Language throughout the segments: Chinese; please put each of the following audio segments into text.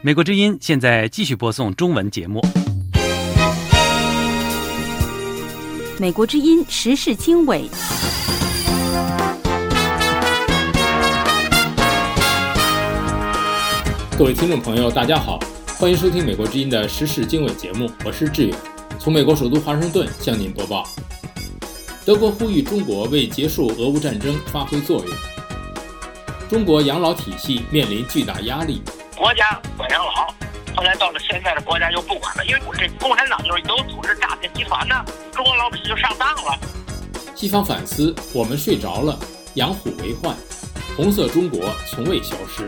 美国之音现在继续播送中文节目。美国之音时事经纬。各位听众朋友，大家好，欢迎收听美国之音的时事经纬节目，我是志远，从美国首都华盛顿向您播报。德国呼吁中国为结束俄乌战争发挥作用。中国养老体系面临巨大压力，国家管养老，后来到了现在的国家就不管了，因为这共产党就是有组织诈骗集团呢，中国老百姓就上当了。西方反思，我们睡着了，养虎为患，红色中国从未消失。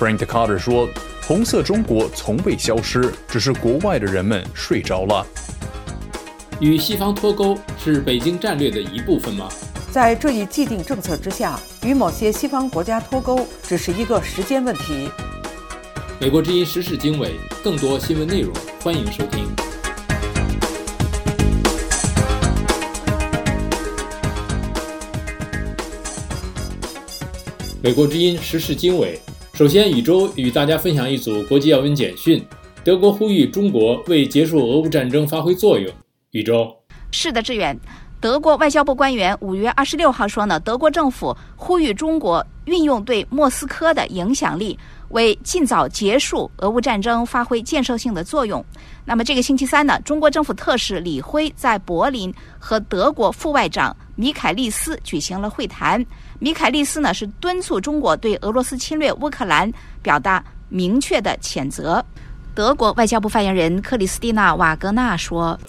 Frank Carter 说：“红色中国从未消失，只是国外的人们睡着了。”与西方脱钩是北京战略的一部分吗？在这一既定政策之下，与某些西方国家脱钩只是一个时间问题。美国之音时事经纬，更多新闻内容，欢迎收听。美国之音时事经纬。首先，宇宙与大家分享一组国际要闻简讯：德国呼吁中国为结束俄乌战争发挥作用。宇宙是的，志远。德国外交部官员五月二十六号说呢，德国政府呼吁中国运用对莫斯科的影响力，为尽早结束俄乌战争发挥建设性的作用。那么，这个星期三呢，中国政府特使李辉在柏林和德国副外长米凯利斯举行了会谈。米凯利斯呢是敦促中国对俄罗斯侵略乌克兰表达明确的谴责。德国外交部发言人克里斯蒂娜·瓦格纳说。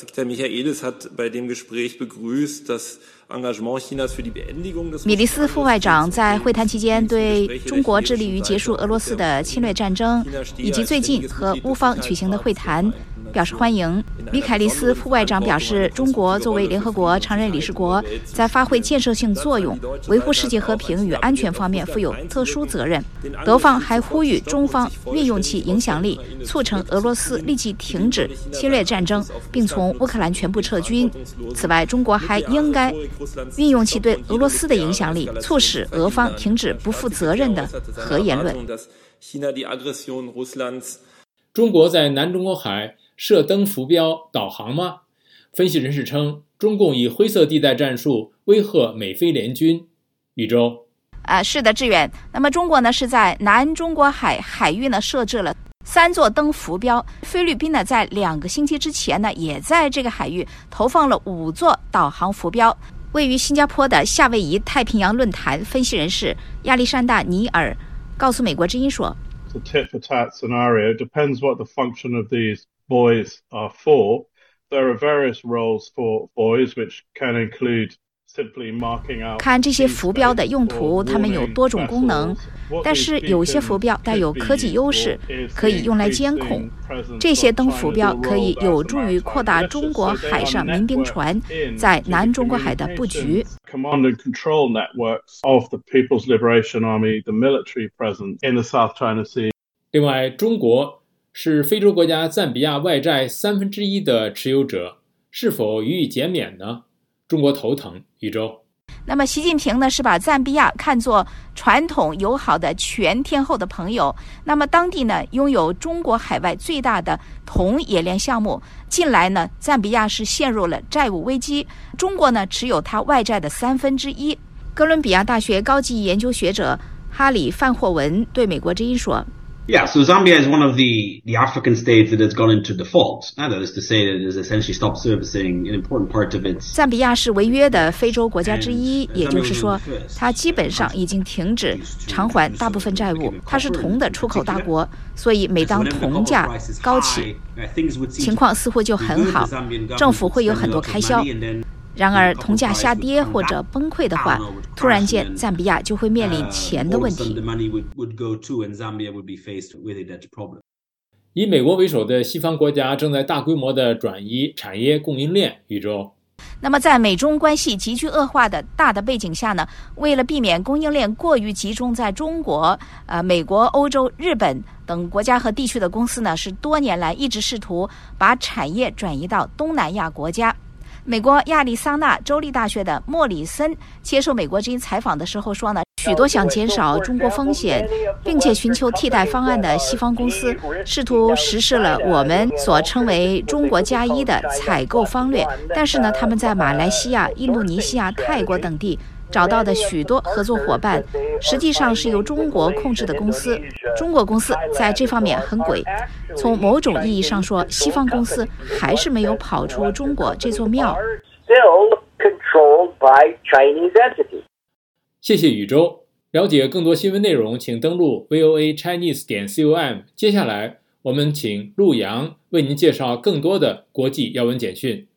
米利斯副外长在会谈期间对中国致力于结束俄罗斯的侵略战争，以及最近和乌方举行的会谈表示欢迎。米凯利斯副外长表示，中国作为联合国常任理事国，在发挥建设性作用、维护世界和平与安全方面负有特殊责任。德方还呼吁中方运用其影响力，促成俄罗斯立即停止侵略战争，并从乌克兰全部撤军。此外，中国还应该。运用其对俄罗斯的影响力，促使俄方停止不负责任的核言论。中国在南中国海设登浮标导航吗？分析人士称，中共以灰色地带战术威吓美菲联军。宇宙啊，是的，志远。那么中国呢，是在南中国海海域呢设置了三座灯浮标。菲律宾呢，在两个星期之前呢，也在这个海域投放了五座导航浮标。位于新加坡的夏威夷太平洋论坛分析人士亚历山大·尼尔告诉美国之音说：“The tit for tat scenario depends what the function of these buoys are for. There are various roles for buoys, which can include.” 看这些浮标的用途，它们有多种功能，但是有些浮标带有科技优势，可以用来监控。这些灯浮标可以有助于扩大中国海上民兵船在南中国海的布局。另外，中国是非洲国家赞比亚外债三分之一的持有者，是否予以减免呢？中国头疼，宇宙。那么，习近平呢是把赞比亚看作传统友好的全天候的朋友。那么，当地呢拥有中国海外最大的铜冶炼项目。近来呢，赞比亚是陷入了债务危机，中国呢持有它外债的三分之一。哥伦比亚大学高级研究学者哈里范霍文对美国之音说。Yeah, so Zambia is one of the, the African states that has gone into default. That is to say that it has essentially stopped servicing an important part of its. 赞比亚是违约的非洲国家之一，也就是说，它基本上已经停止偿还大部分债务。它是铜的出口大国，所以每当铜价高起，情况似乎就很好，政府会有很多开销。然而，铜价下跌或者崩溃的话，突然间，赞比亚就会面临钱的问题。以美国为首的西方国家正在大规模的转移产业供应链。宇宙。那么，在美中关系急剧恶化的大的背景下呢？为了避免供应链过于集中在中国、呃美国、欧洲、日本等国家和地区的公司呢，是多年来一直试图把产业转移到东南亚国家。美国亚利桑那州立大学的莫里森接受美国之音采访的时候说呢，许多想减少中国风险，并且寻求替代方案的西方公司，试图实施了我们所称为“中国加一”的采购方略。但是呢，他们在马来西亚、印度尼西亚、泰国等地找到的许多合作伙伴，实际上是由中国控制的公司。中国公司在这方面很鬼。从某种意义上说，西方公司还是没有跑出中国这座庙。谢谢宇宙。了解更多新闻内容，请登录 voa chinese 点 com。接下来，我们请陆阳为您介绍更多的国际要闻简讯。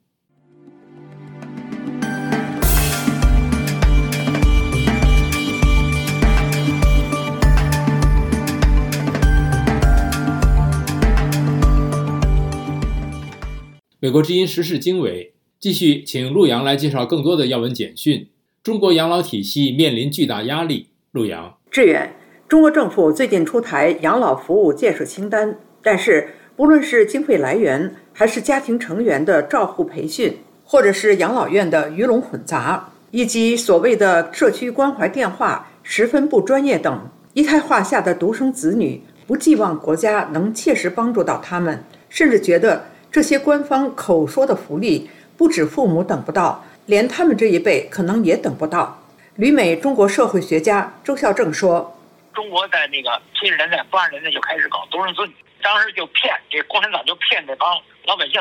美国之音时事经纬继续，请陆阳来介绍更多的要闻简讯。中国养老体系面临巨大压力。陆阳，志远，中国政府最近出台养老服务建设清单，但是不论是经费来源，还是家庭成员的照护培训，或者是养老院的鱼龙混杂，以及所谓的社区关怀电话十分不专业等，一胎化下的独生子女不寄望国家能切实帮助到他们，甚至觉得。这些官方口说的福利，不止父母等不到，连他们这一辈可能也等不到。旅美中国社会学家周孝正说：“中国在那个七十年代、八十年代就开始搞独生子女，当时就骗这共产党，就骗这帮老百姓，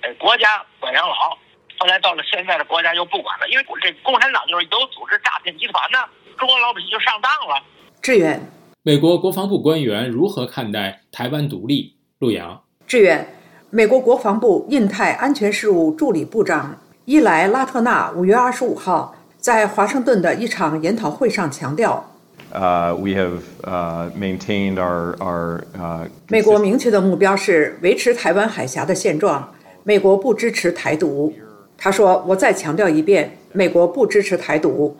哎，国家管养老。后来到了现在的国家又不管了，因为这共产党就是有组织诈骗集团呢，中国老百姓就上当了。”志远，美国国防部官员如何看待台湾独立？陆阳，志远。美国国防部印太安全事务助理部长伊莱拉特纳五月二十五号在华盛顿的一场研讨会上强调：“呃，we have maintained our our 美国明确的目标是维持台湾海峡的现状。美国不支持台独。”他说：“我再强调一遍，美国不支持台独。”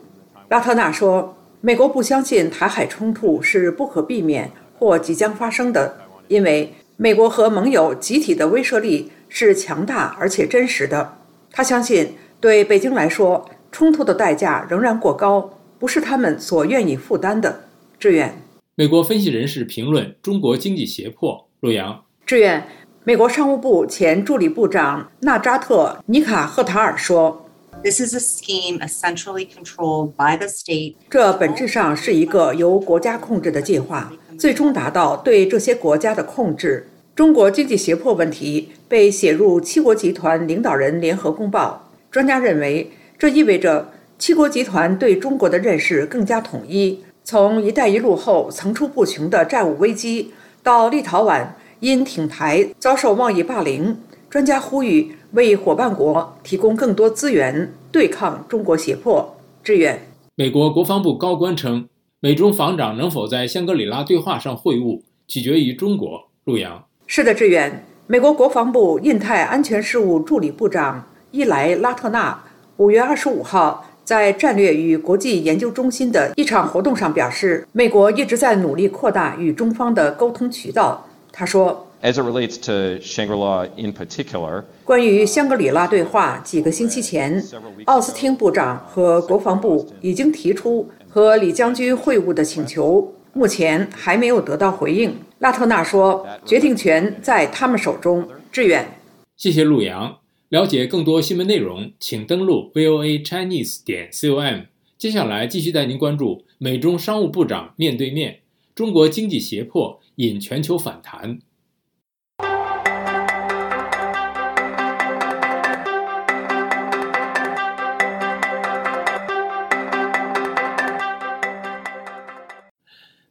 拉特纳说：“美国不相信台海冲突是不可避免或即将发生的，因为。”美国和盟友集体的威慑力是强大而且真实的。他相信，对北京来说，冲突的代价仍然过高，不是他们所愿意负担的。志远，美国分析人士评论中国经济胁迫。洛阳，志远，美国商务部前助理部长纳扎特·尼卡赫塔尔说：“This is a scheme essentially controlled by the state。”这本质上是一个由国家控制的计划。最终达到对这些国家的控制。中国经济胁迫问题被写入七国集团领导人联合公报。专家认为，这意味着七国集团对中国的认识更加统一。从“一带一路”后层出不穷的债务危机，到立陶宛因挺台遭受贸易霸凌，专家呼吁为伙伴国提供更多资源，对抗中国胁迫。志愿，美国国防部高官称。美中防长能否在香格里拉对话上会晤，取决于中国。陆洋是的，志远。美国国防部印太安全事务助理部长伊莱拉特纳五月二十五号在战略与国际研究中心的一场活动上表示，美国一直在努力扩大与中方的沟通渠道。他说：“As it relates to Shangri-La in particular，关于香格里拉对话，几个星期前，奥斯汀部长和国防部已经提出。”和李将军会晤的请求目前还没有得到回应。拉特纳说：“决定权在他们手中。”志远，谢谢陆阳。了解更多新闻内容，请登录 voa chinese 点 com。接下来继续带您关注美中商务部长面对面，中国经济胁迫引全球反弹。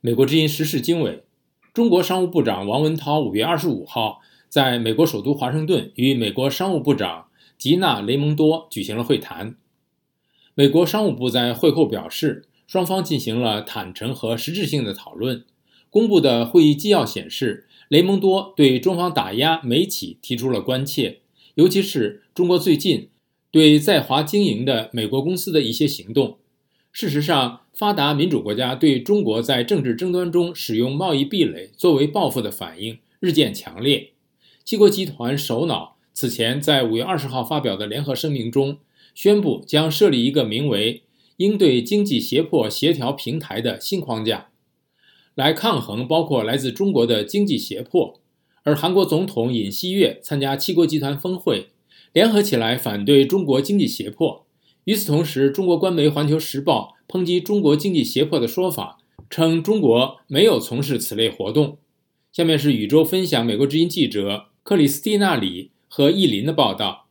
美国之音时事经纬，中国商务部长王文涛五月二十五号在美国首都华盛顿与美国商务部长吉娜·雷蒙多举行了会谈。美国商务部在会后表示，双方进行了坦诚和实质性的讨论。公布的会议纪要显示，雷蒙多对中方打压美企提出了关切，尤其是中国最近对在华经营的美国公司的一些行动。事实上，发达民主国家对中国在政治争端中使用贸易壁垒作为报复的反应日渐强烈。七国集团首脑此前在五月二十号发表的联合声明中，宣布将设立一个名为“应对经济胁迫协调平台的新框架，来抗衡包括来自中国的经济胁迫。而韩国总统尹锡悦参加七国集团峰会，联合起来反对中国经济胁迫。与此同时，中国官媒《环球时报》抨击中国经济胁迫的说法，称中国没有从事此类活动。下面是宇宙分享美国之音记者克里斯蒂娜·里和易林的报道。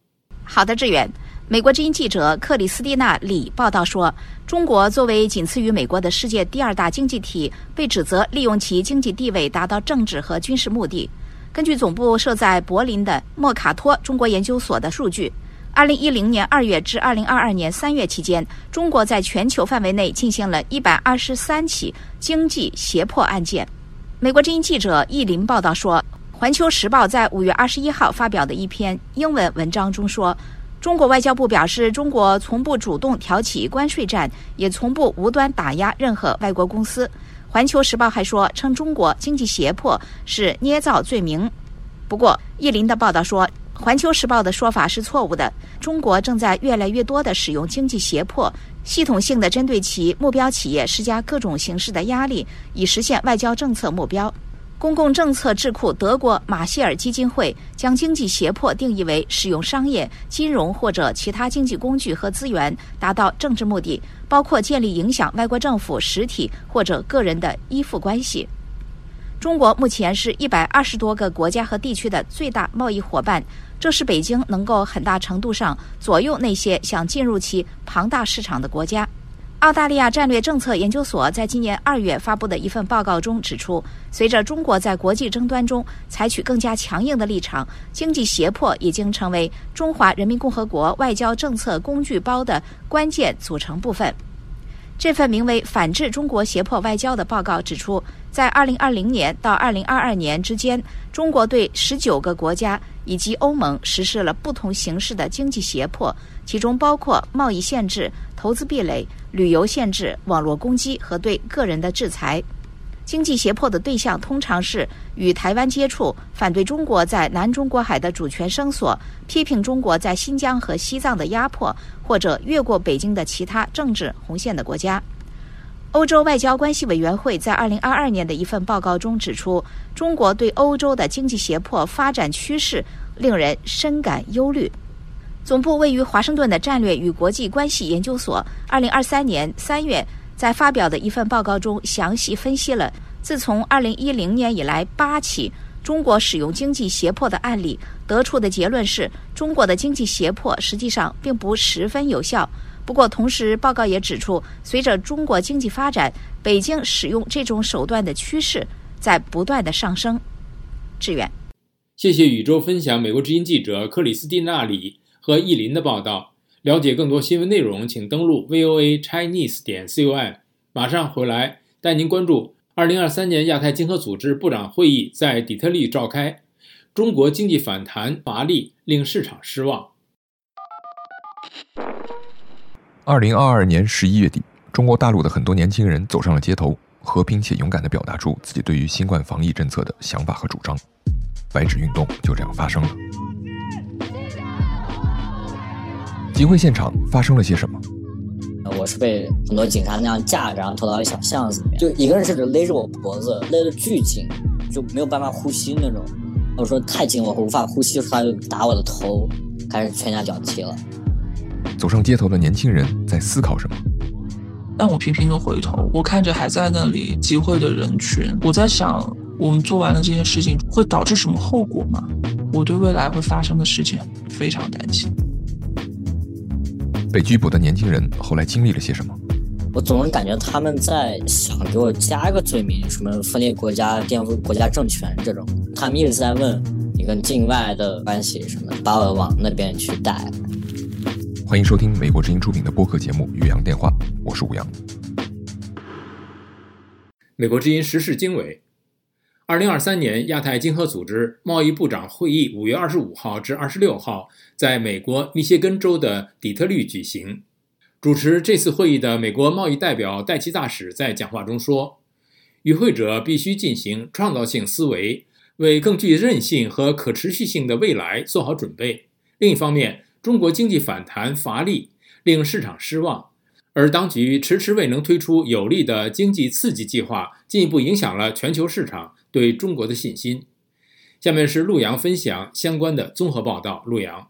好的，志远。美国之音记者克里斯蒂娜·里报道说，中国作为仅次于美国的世界第二大经济体，被指责利用其经济地位达到政治和军事目的。根据总部设在柏林的莫卡托中国研究所的数据，二零一零年二月至二零二二年三月期间，中国在全球范围内进行了一百二十三起经济胁迫案件。美国之音记者易林报道说，《环球时报》在五月二十一号发表的一篇英文文章中说，中国外交部表示，中国从不主动挑起关税战，也从不无端打压任何外国公司。环球时报还说，称中国经济胁迫是捏造罪名。不过，叶林的报道说，环球时报的说法是错误的。中国正在越来越多地使用经济胁迫，系统性的针对其目标企业施加各种形式的压力，以实现外交政策目标。公共政策智库德国马歇尔基金会将经济胁迫定义为使用商业、金融或者其他经济工具和资源达到政治目的，包括建立影响外国政府实体或者个人的依附关系。中国目前是一百二十多个国家和地区的最大贸易伙伴，这是北京能够很大程度上左右那些想进入其庞大市场的国家。澳大利亚战略政策研究所在今年二月发布的一份报告中指出，随着中国在国际争端中采取更加强硬的立场，经济胁迫已经成为中华人民共和国外交政策工具包的关键组成部分。这份名为《反制中国胁迫外交》的报告指出，在2020年到2022年之间，中国对19个国家以及欧盟实施了不同形式的经济胁迫，其中包括贸易限制、投资壁垒。旅游限制、网络攻击和对个人的制裁，经济胁迫的对象通常是与台湾接触、反对中国在南中国海的主权声索、批评中国在新疆和西藏的压迫，或者越过北京的其他政治红线的国家。欧洲外交关系委员会在二零二二年的一份报告中指出，中国对欧洲的经济胁迫发展趋势令人深感忧虑。总部位于华盛顿的战略与国际关系研究所，二零二三年三月在发表的一份报告中，详细分析了自从二零一零年以来八起中国使用经济胁迫的案例，得出的结论是，中国的经济胁迫实际上并不十分有效。不过，同时报告也指出，随着中国经济发展，北京使用这种手段的趋势在不断的上升。志远，谢谢宇宙分享美国之音记者克里斯蒂娜里。和意林的报道，了解更多新闻内容，请登录 voa chinese 点 com。马上回来带您关注二零二三年亚太经合组织部长会议在底特律召开，中国经济反弹乏力，令市场失望。二零二二年十一月底，中国大陆的很多年轻人走上了街头，和平且勇敢地表达出自己对于新冠防疫政策的想法和主张，白纸运动就这样发生了。集会现场发生了些什么？我是被很多警察那样架着，然后拖到一小巷子里面，就一个人甚至勒着我脖子，勒得巨紧，就没有办法呼吸那种。我说太紧，我无法呼吸，他就打我的头，开始拳打脚踢了。走上街头的年轻人在思考什么？但我频频的回头，我看着还在那里集会的人群，我在想，我们做完了这件事情会导致什么后果吗？我对未来会发生的事情非常担心。被拘捕的年轻人后来经历了些什么？我总是感觉他们在想给我加一个罪名，什么分裂国家、颠覆国家政权这种。他们一直在问你跟境外的关系什么，把我往那边去带。欢迎收听美国之音出品的播客节目《岳阳电话》，我是吴阳。美国之音时事经纬。二零二三年亚太经合组织贸易部长会议五月二十五号至二十六号在美国密歇根州的底特律举行。主持这次会议的美国贸易代表戴奇大使在讲话中说：“与会者必须进行创造性思维，为更具韧性和可持续性的未来做好准备。另一方面，中国经济反弹乏力，令市场失望，而当局迟迟未能推出有力的经济刺激计划，进一步影响了全球市场对中国的信心。下面是陆阳分享相关的综合报道。陆阳，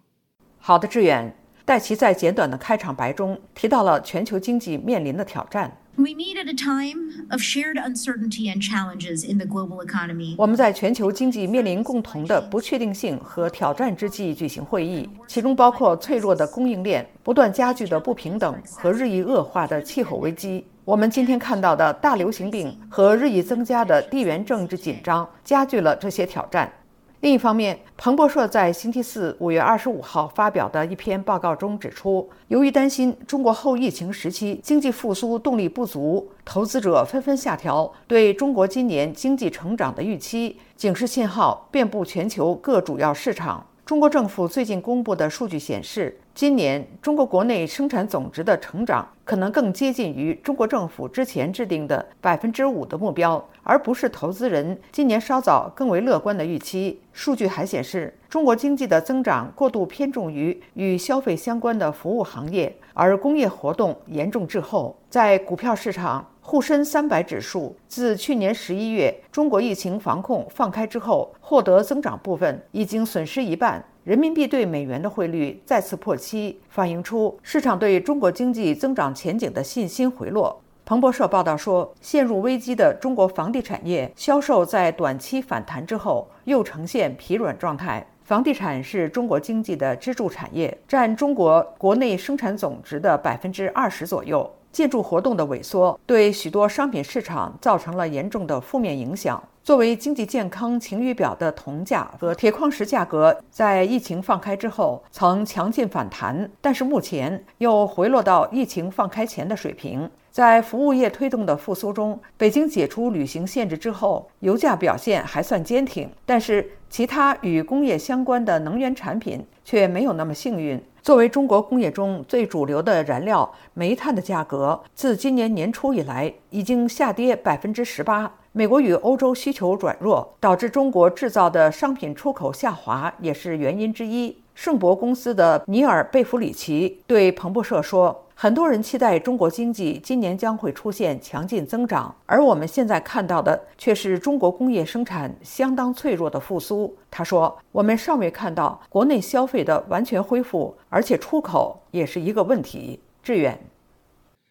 好的，志远。戴奇在简短的开场白中提到了全球经济面临的挑战。We meet at a time of shared uncertainty and challenges in the global economy. 我们在全球经济面临共同的不确定性和挑战之际举行会议，其中包括脆弱的供应链、不断加剧的不平等和日益恶化的气候危机。我们今天看到的大流行病和日益增加的地缘政治紧张，加剧了这些挑战。另一方面，彭博社在星期四五月二十五号发表的一篇报告中指出，由于担心中国后疫情时期经济复苏动力不足，投资者纷纷下调对中国今年经济成长的预期，警示信号遍布全球各主要市场。中国政府最近公布的数据显示，今年中国国内生产总值的成长可能更接近于中国政府之前制定的百分之五的目标，而不是投资人今年稍早更为乐观的预期。数据还显示，中国经济的增长过度偏重于与消费相关的服务行业，而工业活动严重滞后。在股票市场，沪深三百指数自去年十一月中国疫情防控放开之后，获得增长部分已经损失一半。人民币对美元的汇率再次破七，反映出市场对中国经济增长前景的信心回落。彭博社报道说，陷入危机的中国房地产业销售在短期反弹之后又呈现疲软状态。房地产是中国经济的支柱产业，占中国国内生产总值的百分之二十左右。建筑活动的萎缩对许多商品市场造成了严重的负面影响。作为经济健康晴雨表的铜价和铁矿石价格，在疫情放开之后曾强劲反弹，但是目前又回落到疫情放开前的水平。在服务业推动的复苏中，北京解除旅行限制之后，油价表现还算坚挺，但是其他与工业相关的能源产品却没有那么幸运。作为中国工业中最主流的燃料，煤炭的价格自今年年初以来已经下跌百分之十八。美国与欧洲需求转弱，导致中国制造的商品出口下滑，也是原因之一。圣博公司的尼尔·贝弗里奇对彭博社说。很多人期待中国经济今年将会出现强劲增长，而我们现在看到的却是中国工业生产相当脆弱的复苏。他说：“我们尚未看到国内消费的完全恢复，而且出口也是一个问题。”志远，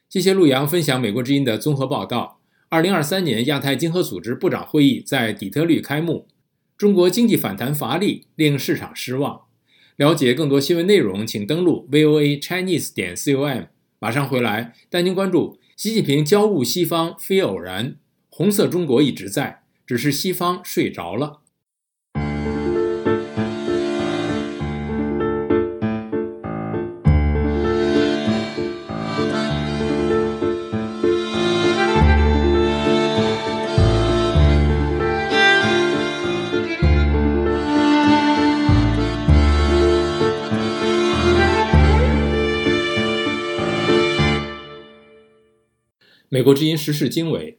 谢谢陆阳分享美国之音的综合报道。二零二三年亚太经合组织部长会议在底特律开幕，中国经济反弹乏力，令市场失望。了解更多新闻内容，请登录 voa chinese 点 com。马上回来，带您关注习近平交务西方非偶然，红色中国一直在，只是西方睡着了。美国之音时事经纬。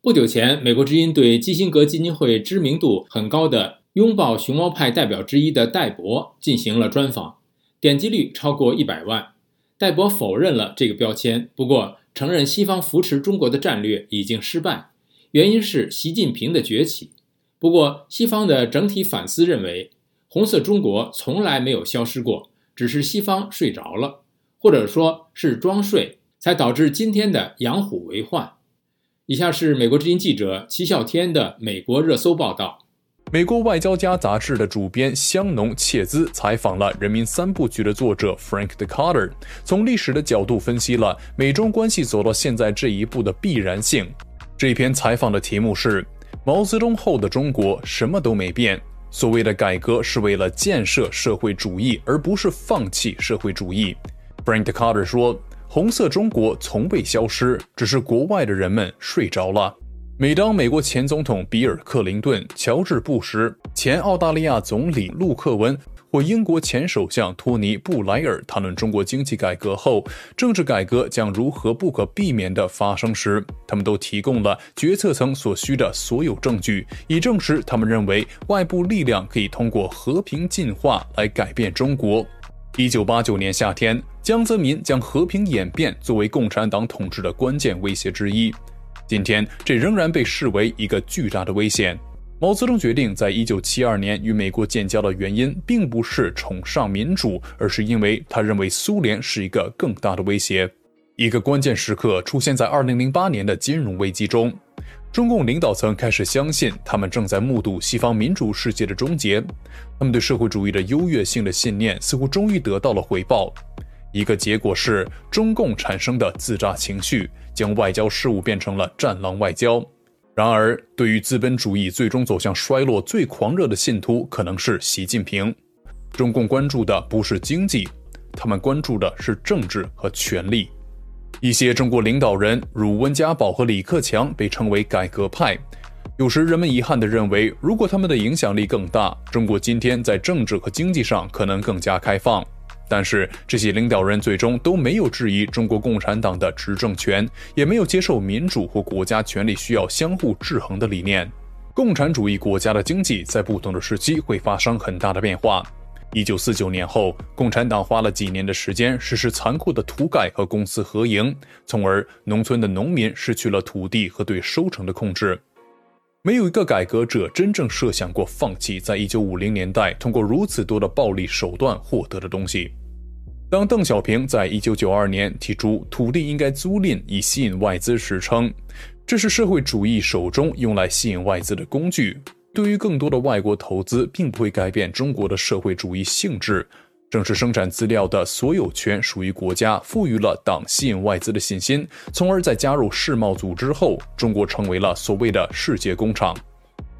不久前，美国之音对基辛格基金会知名度很高的拥抱熊猫派代表之一的戴博进行了专访，点击率超过一百万。戴博否认了这个标签，不过承认西方扶持中国的战略已经失败，原因是习近平的崛起。不过，西方的整体反思认为，红色中国从来没有消失过，只是西方睡着了，或者说是装睡。才导致今天的养虎为患。以下是美国之音记者齐笑天的美国热搜报道。美国外交家杂志的主编香农切兹采访了《人民三部曲》的作者 Frank de Carter，从历史的角度分析了美中关系走到现在这一步的必然性。这篇采访的题目是：毛泽东后的中国什么都没变，所谓的改革是为了建设社会主义，而不是放弃社会主义。Frank de Carter 说。红色中国从未消失，只是国外的人们睡着了。每当美国前总统比尔·克林顿、乔治·布什、前澳大利亚总理陆克文或英国前首相托尼·布莱尔谈论中国经济改革后，政治改革将如何不可避免地发生时，他们都提供了决策层所需的所有证据，以证实他们认为外部力量可以通过和平进化来改变中国。一九八九年夏天，江泽民将和平演变作为共产党统治的关键威胁之一。今天，这仍然被视为一个巨大的危险。毛泽东决定在一九七二年与美国建交的原因，并不是崇尚民主，而是因为他认为苏联是一个更大的威胁。一个关键时刻出现在二零零八年的金融危机中。中共领导层开始相信，他们正在目睹西方民主世界的终结。他们对社会主义的优越性的信念似乎终于得到了回报。一个结果是，中共产生的自炸情绪将外交事务变成了战狼外交。然而，对于资本主义最终走向衰落最狂热的信徒，可能是习近平。中共关注的不是经济，他们关注的是政治和权力。一些中国领导人，如温家宝和李克强，被称为改革派。有时人们遗憾地认为，如果他们的影响力更大，中国今天在政治和经济上可能更加开放。但是这些领导人最终都没有质疑中国共产党的执政权，也没有接受民主或国家权力需要相互制衡的理念。共产主义国家的经济在不同的时期会发生很大的变化。一九四九年后，共产党花了几年的时间实施残酷的土改和公私合营，从而农村的农民失去了土地和对收成的控制。没有一个改革者真正设想过放弃在一九五零年代通过如此多的暴力手段获得的东西。当邓小平在一九九二年提出土地应该租赁以吸引外资时，称这是社会主义手中用来吸引外资的工具。对于更多的外国投资，并不会改变中国的社会主义性质。正是生产资料的所有权属于国家，赋予了党吸引外资的信心，从而在加入世贸组织后，中国成为了所谓的世界工厂。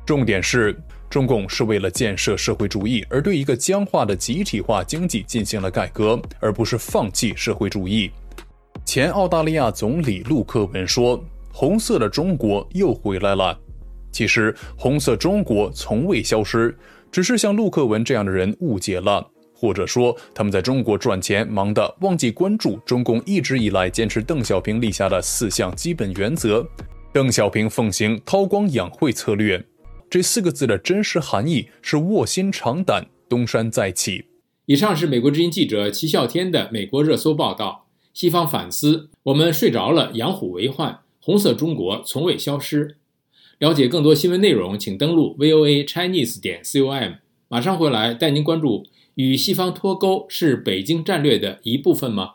重点是，中共是为了建设社会主义而对一个僵化的集体化经济进行了改革，而不是放弃社会主义。前澳大利亚总理陆克文说：“红色的中国又回来了。”其实，红色中国从未消失，只是像陆克文这样的人误解了，或者说他们在中国赚钱忙得忘记关注中共一直以来坚持邓小平立下的四项基本原则。邓小平奉行韬光养晦策略，这四个字的真实含义是卧薪尝胆，东山再起。以上是美国之音记者齐笑天的美国热搜报道。西方反思：我们睡着了，养虎为患，红色中国从未消失。了解更多新闻内容，请登录 voa chinese 点 com。马上回来带您关注：与西方脱钩是北京战略的一部分吗？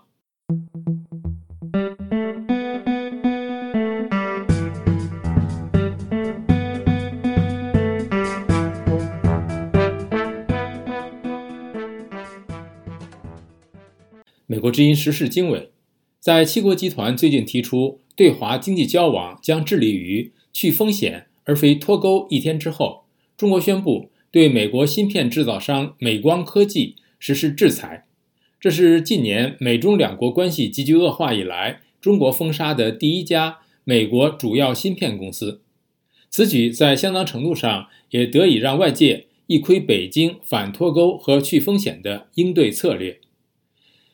美国之音时事经纬，在七国集团最近提出对华经济交往将致力于。去风险而非脱钩。一天之后，中国宣布对美国芯片制造商美光科技实施制裁。这是近年美中两国关系急剧恶化以来，中国封杀的第一家美国主要芯片公司。此举在相当程度上也得以让外界一窥北京反脱钩和去风险的应对策略。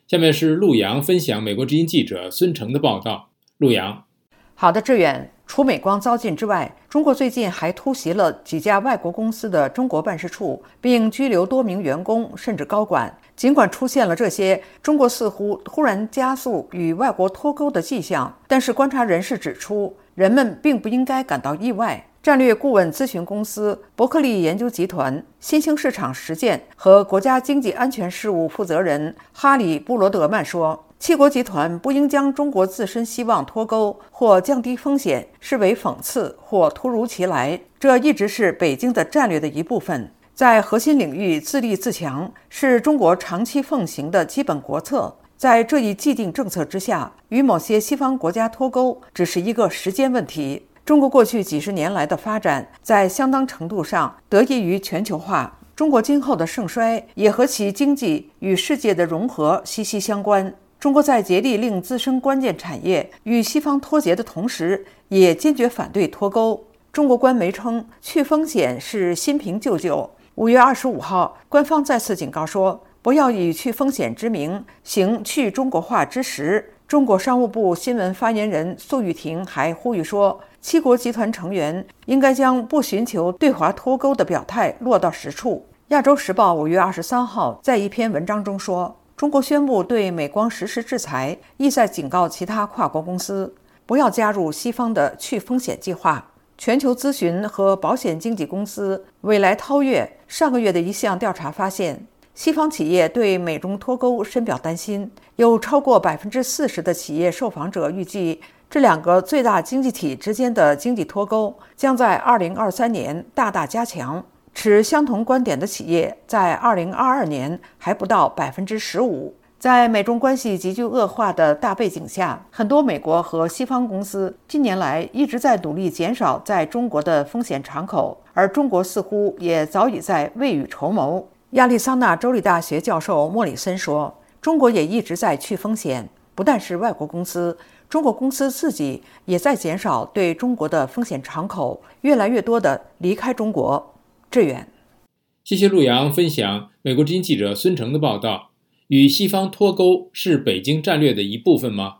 下面是陆洋分享美国之音记者孙成的报道。陆洋，好的，志远。除美光遭禁之外，中国最近还突袭了几家外国公司的中国办事处，并拘留多名员工甚至高管。尽管出现了这些，中国似乎突然加速与外国脱钩的迹象，但是观察人士指出，人们并不应该感到意外。战略顾问咨询公司伯克利研究集团新兴市场实践和国家经济安全事务负责人哈里·布罗德曼说。七国集团不应将中国自身希望脱钩或降低风险视为讽刺或突如其来，这一直是北京的战略的一部分。在核心领域自立自强是中国长期奉行的基本国策。在这一既定政策之下，与某些西方国家脱钩只是一个时间问题。中国过去几十年来的发展，在相当程度上得益于全球化。中国今后的盛衰也和其经济与世界的融合息息相关。中国在竭力令自身关键产业与西方脱节的同时，也坚决反对脱钩。中国官媒称，去风险是新瓶旧酒。五月二十五号，官方再次警告说，不要以去风险之名行去中国化之实。中国商务部新闻发言人宋玉婷还呼吁说，七国集团成员应该将不寻求对华脱钩的表态落到实处。亚洲时报五月二十三号在一篇文章中说。中国宣布对美光实施制裁，意在警告其他跨国公司不要加入西方的去风险计划。全球咨询和保险经纪公司未来超越上个月的一项调查发现，西方企业对美中脱钩深表担心。有超过百分之四十的企业受访者预计，这两个最大经济体之间的经济脱钩将在二零二三年大大加强。持相同观点的企业在二零二二年还不到百分之十五。在美中关系急剧恶化的大背景下，很多美国和西方公司近年来一直在努力减少在中国的风险敞口，而中国似乎也早已在未雨绸缪。亚利桑那州立大学教授莫里森说：“中国也一直在去风险，不但是外国公司，中国公司自己也在减少对中国的风险敞口，越来越多的离开中国。”志远，谢谢陆阳分享美国之音记者孙成的报道。与西方脱钩是北京战略的一部分吗？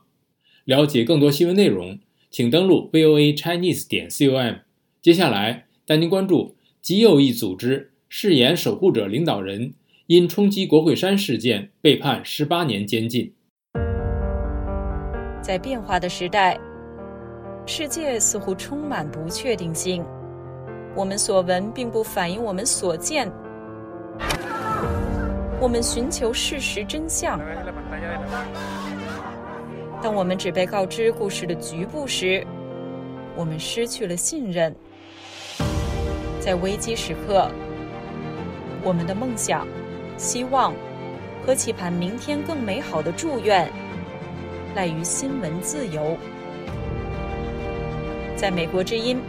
了解更多新闻内容，请登录 voa chinese 点 com。接下来带您关注极右翼组织誓言守护者领导人因冲击国会山事件被判十八年监禁。在变化的时代，世界似乎充满不确定性。我们所闻并不反映我们所见。我们寻求事实真相。当我们只被告知故事的局部时，我们失去了信任。在危机时刻，我们的梦想、希望和期盼明天更美好的祝愿，赖于新闻自由。在美国之音，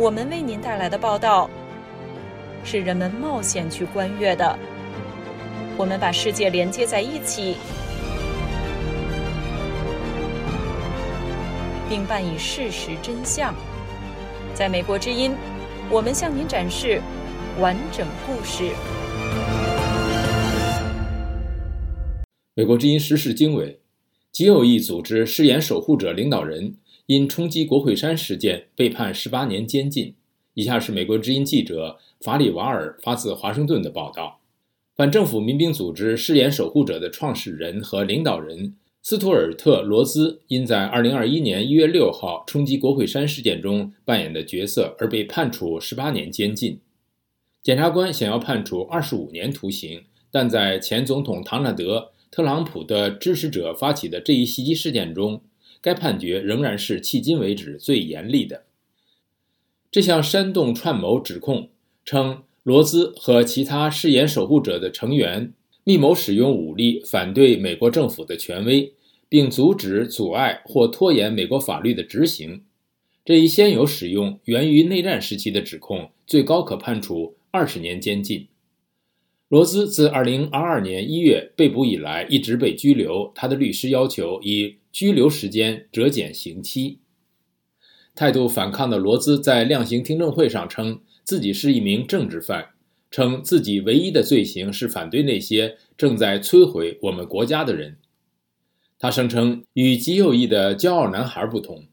我们为您带来的报道，是人们冒险去观阅的。我们把世界连接在一起，并伴以事实真相。在美国之音，我们向您展示完整故事。美国之音时事经纬，极右翼组织誓言守护者领导人因冲击国会山事件被判十八年监禁。以下是美国之音记者法里瓦尔发自华盛顿的报道。反政府民兵组织誓言守护者的创始人和领导人斯图尔特·罗兹因在2021年1月6号冲击国会山事件中扮演的角色而被判处18年监禁。检察官想要判处25年徒刑，但在前总统唐纳德·特朗普的支持者发起的这一袭击事件中，该判决仍然是迄今为止最严厉的。这项煽动串谋指控称。罗兹和其他誓言守护者的成员密谋使用武力反对美国政府的权威，并阻止、阻碍或拖延美国法律的执行。这一先有使用、源于内战时期的指控，最高可判处二十年监禁。罗兹自2022年1月被捕以来一直被拘留，他的律师要求以拘留时间折减刑期。态度反抗的罗兹在量刑听证会上称。自己是一名政治犯，称自己唯一的罪行是反对那些正在摧毁我们国家的人。他声称，与极右翼的骄傲男孩不同，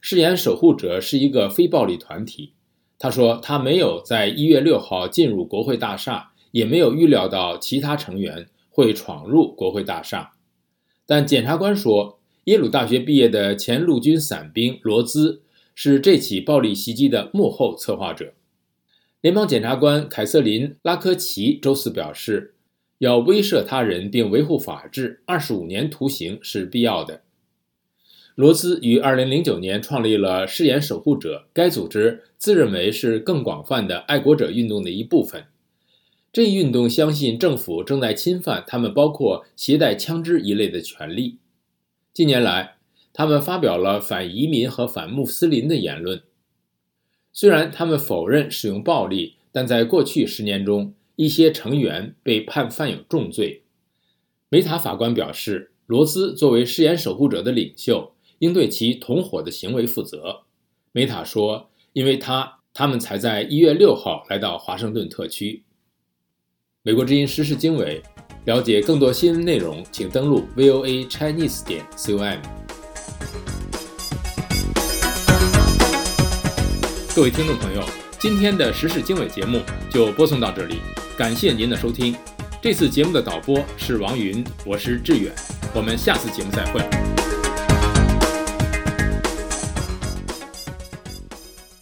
誓言守护者是一个非暴力团体。他说，他没有在一月六号进入国会大厦，也没有预料到其他成员会闯入国会大厦。但检察官说，耶鲁大学毕业的前陆军伞兵罗兹是这起暴力袭击的幕后策划者。联邦检察官凯瑟琳·拉科奇周四表示，要威慑他人并维护法治，二十五年徒刑是必要的。罗兹于二零零九年创立了誓言守护者，该组织自认为是更广泛的爱国者运动的一部分。这一运动相信政府正在侵犯他们包括携带枪支一类的权利。近年来，他们发表了反移民和反穆斯林的言论。虽然他们否认使用暴力，但在过去十年中，一些成员被判犯有重罪。梅塔法官表示，罗斯作为誓言守护者的领袖，应对其同伙的行为负责。梅塔说：“因为他，他们才在一月六号来到华盛顿特区。”美国之音时事经纬，了解更多新闻内容，请登录 voa chinese 点 com。各位听众朋友，今天的时事经纬节目就播送到这里，感谢您的收听。这次节目的导播是王云，我是志远，我们下次节目再会。